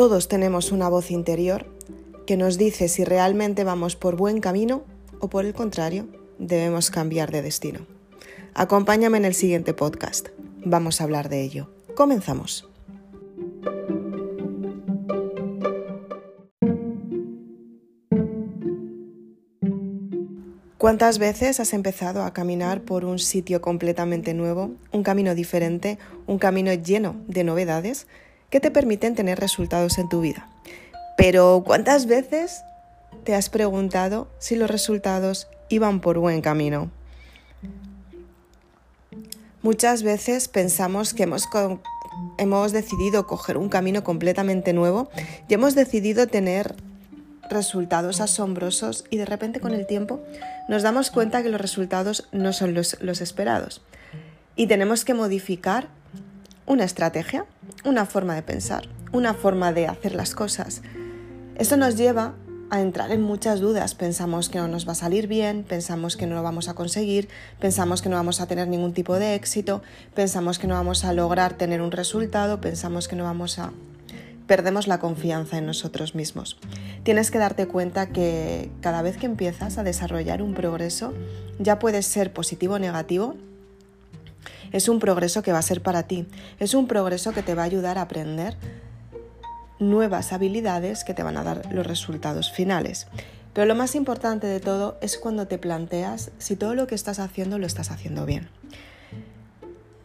Todos tenemos una voz interior que nos dice si realmente vamos por buen camino o por el contrario, debemos cambiar de destino. Acompáñame en el siguiente podcast. Vamos a hablar de ello. Comenzamos. ¿Cuántas veces has empezado a caminar por un sitio completamente nuevo, un camino diferente, un camino lleno de novedades que te permiten tener resultados en tu vida? Pero ¿cuántas veces te has preguntado si los resultados iban por buen camino? Muchas veces pensamos que hemos, hemos decidido coger un camino completamente nuevo y hemos decidido tener resultados asombrosos y de repente con el tiempo nos damos cuenta que los resultados no son los, los esperados. Y tenemos que modificar una estrategia, una forma de pensar, una forma de hacer las cosas. Esto nos lleva a entrar en muchas dudas. Pensamos que no nos va a salir bien, pensamos que no lo vamos a conseguir, pensamos que no vamos a tener ningún tipo de éxito, pensamos que no vamos a lograr tener un resultado, pensamos que no vamos a perdemos la confianza en nosotros mismos. Tienes que darte cuenta que cada vez que empiezas a desarrollar un progreso, ya puede ser positivo o negativo, es un progreso que va a ser para ti, es un progreso que te va a ayudar a aprender nuevas habilidades que te van a dar los resultados finales. Pero lo más importante de todo es cuando te planteas si todo lo que estás haciendo lo estás haciendo bien.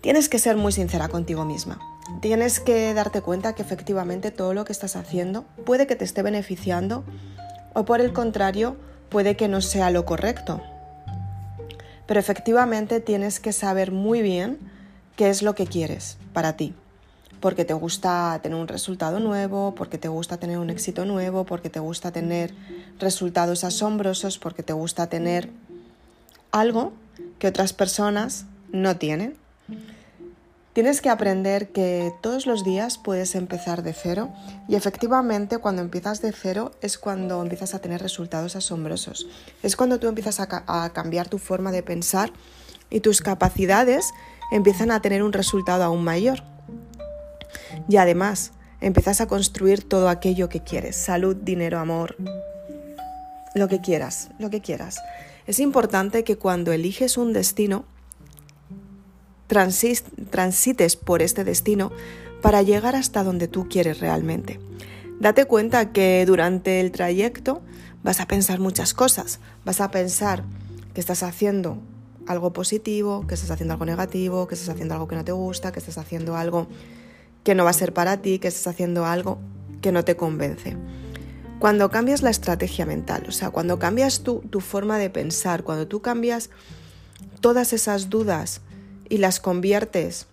Tienes que ser muy sincera contigo misma. Tienes que darte cuenta que efectivamente todo lo que estás haciendo puede que te esté beneficiando o por el contrario puede que no sea lo correcto. Pero efectivamente tienes que saber muy bien qué es lo que quieres para ti. Porque te gusta tener un resultado nuevo, porque te gusta tener un éxito nuevo, porque te gusta tener resultados asombrosos, porque te gusta tener algo que otras personas no tienen. Tienes que aprender que todos los días puedes empezar de cero y efectivamente cuando empiezas de cero es cuando empiezas a tener resultados asombrosos. Es cuando tú empiezas a, cambiar tu forma de pensar y tus capacidades empiezan a tener un resultado aún mayor. Y además empiezas a construir todo aquello que quieres, salud, dinero, amor, lo que quieras, lo que quieras. Es importante que cuando eliges un destino, transites por este destino para llegar hasta donde tú quieres realmente. Date cuenta que durante el trayecto vas a pensar muchas cosas. Vas a pensar que estás haciendo algo positivo, que estás haciendo algo negativo, que estás haciendo algo que no te gusta, que estás haciendo algo que no va a ser para ti, que estás haciendo algo que no te convence. Cuando cambias la estrategia mental, o sea, cuando cambias tu, tu forma de pensar, cuando tú cambias todas esas dudas y las conviertes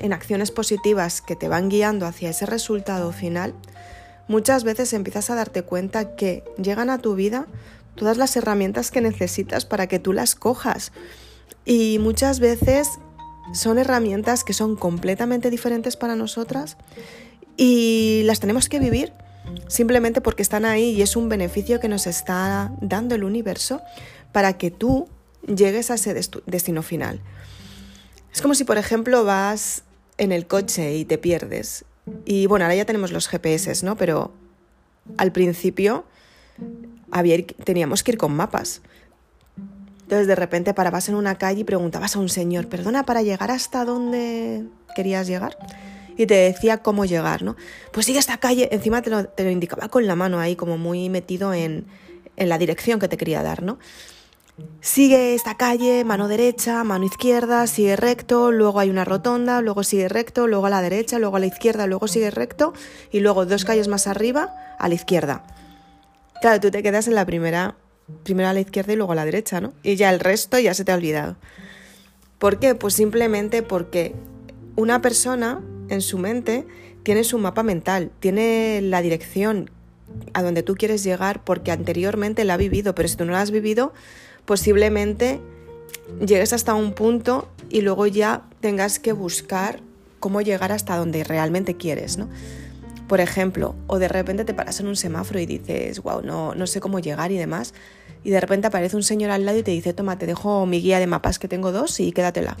en acciones positivas que te van guiando hacia ese resultado final, muchas veces empiezas a darte cuenta que llegan a tu vida todas las herramientas que necesitas para que tú las cojas. Y muchas veces son herramientas que son completamente diferentes para nosotras y las tenemos que vivir simplemente porque están ahí y es un beneficio que nos está dando el universo para que tú llegues a ese destino final. Es como si, por ejemplo, vas en el coche y te pierdes. Y bueno, ahora ya tenemos los GPS, ¿no? Pero al principio había, teníamos que ir con mapas. Entonces de repente parabas en una calle y preguntabas a un señor, perdona, para llegar hasta dónde querías llegar. Y te decía cómo llegar, ¿no? Pues sigue esta calle, encima te lo, te lo indicaba con la mano ahí, como muy metido en, en la dirección que te quería dar, ¿no? Sigue esta calle, mano derecha, mano izquierda, sigue recto, luego hay una rotonda, luego sigue recto, luego a la derecha, luego a la izquierda, luego sigue recto y luego dos calles más arriba a la izquierda. Claro, tú te quedas en la primera, primero a la izquierda y luego a la derecha, ¿no? Y ya el resto ya se te ha olvidado. ¿Por qué? Pues simplemente porque una persona en su mente tiene su mapa mental, tiene la dirección a donde tú quieres llegar porque anteriormente la ha vivido, pero si tú no la has vivido, posiblemente llegues hasta un punto y luego ya tengas que buscar cómo llegar hasta donde realmente quieres, ¿no? Por ejemplo, o de repente te paras en un semáforo y dices, wow, no, no sé cómo llegar y demás, y de repente aparece un señor al lado y te dice, toma, te dejo mi guía de mapas que tengo dos y quédatela.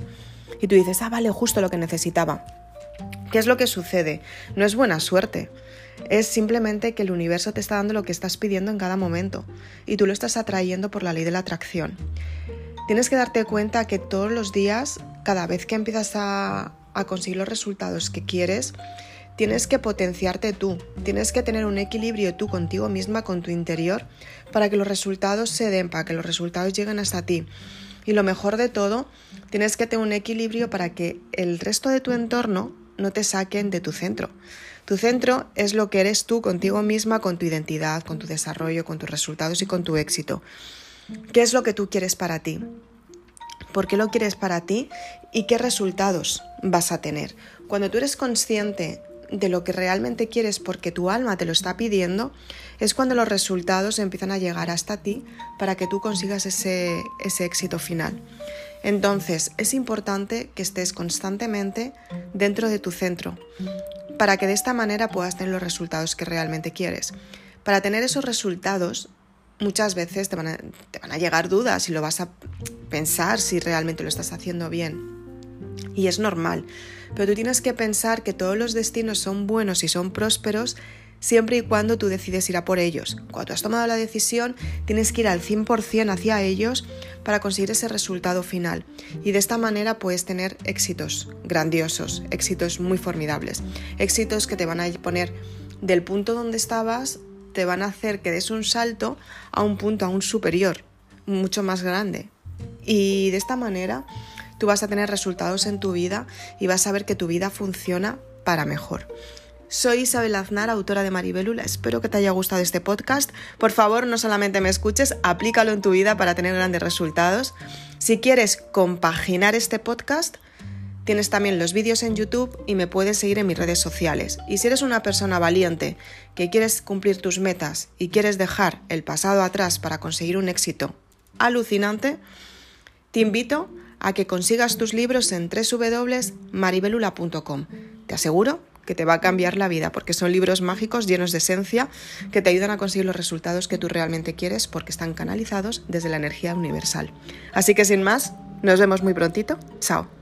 Y tú dices, ah, vale, justo lo que necesitaba. ¿Qué es lo que sucede? No es buena suerte. Es simplemente que el universo te está dando lo que estás pidiendo en cada momento y tú lo estás atrayendo por la ley de la atracción. Tienes que darte cuenta que todos los días, cada vez que empiezas a, a conseguir los resultados que quieres, tienes que potenciarte tú, tienes que tener un equilibrio tú contigo misma, con tu interior, para que los resultados se den, para que los resultados lleguen hasta ti. Y lo mejor de todo, tienes que tener un equilibrio para que el resto de tu entorno no te saquen de tu centro. Tu centro es lo que eres tú contigo misma, con tu identidad, con tu desarrollo, con tus resultados y con tu éxito. ¿Qué es lo que tú quieres para ti? ¿Por qué lo quieres para ti? ¿Y qué resultados vas a tener? Cuando tú eres consciente de lo que realmente quieres porque tu alma te lo está pidiendo, es cuando los resultados empiezan a llegar hasta ti para que tú consigas ese, ese éxito final. Entonces, es importante que estés constantemente dentro de tu centro para que de esta manera puedas tener los resultados que realmente quieres. Para tener esos resultados, muchas veces te van a, llegar dudas y lo vas a pensar si realmente lo estás haciendo bien. Y es normal, pero tú tienes que pensar que todos los destinos son buenos y son prósperos siempre y cuando tú decides ir a por ellos. Cuando has tomado la decisión, tienes que ir al 100% hacia ellos para conseguir ese resultado final. Y de esta manera puedes tener éxitos grandiosos, éxitos muy formidables, éxitos que te van a poner del punto donde estabas, te van a hacer que des un salto a un punto aún superior, mucho más grande. Y de esta manera tú vas a tener resultados en tu vida y vas a ver que tu vida funciona para mejor. Soy Isabel Aznar, autora de Maribelula. Espero que te haya gustado este podcast. Por favor, no solamente me escuches, aplícalo en tu vida para tener grandes resultados. Si quieres compaginar este podcast, tienes también los vídeos en YouTube y me puedes seguir en mis redes sociales. Y si eres una persona valiente que quieres cumplir tus metas y quieres dejar el pasado atrás para conseguir un éxito alucinante, te invito a que consigas tus libros en www.maribelula.com. Te aseguro que te va a cambiar la vida, porque son libros mágicos llenos de esencia que te ayudan a conseguir los resultados que tú realmente quieres porque están canalizados desde la energía universal. Así que sin más, nos vemos muy prontito. Chao.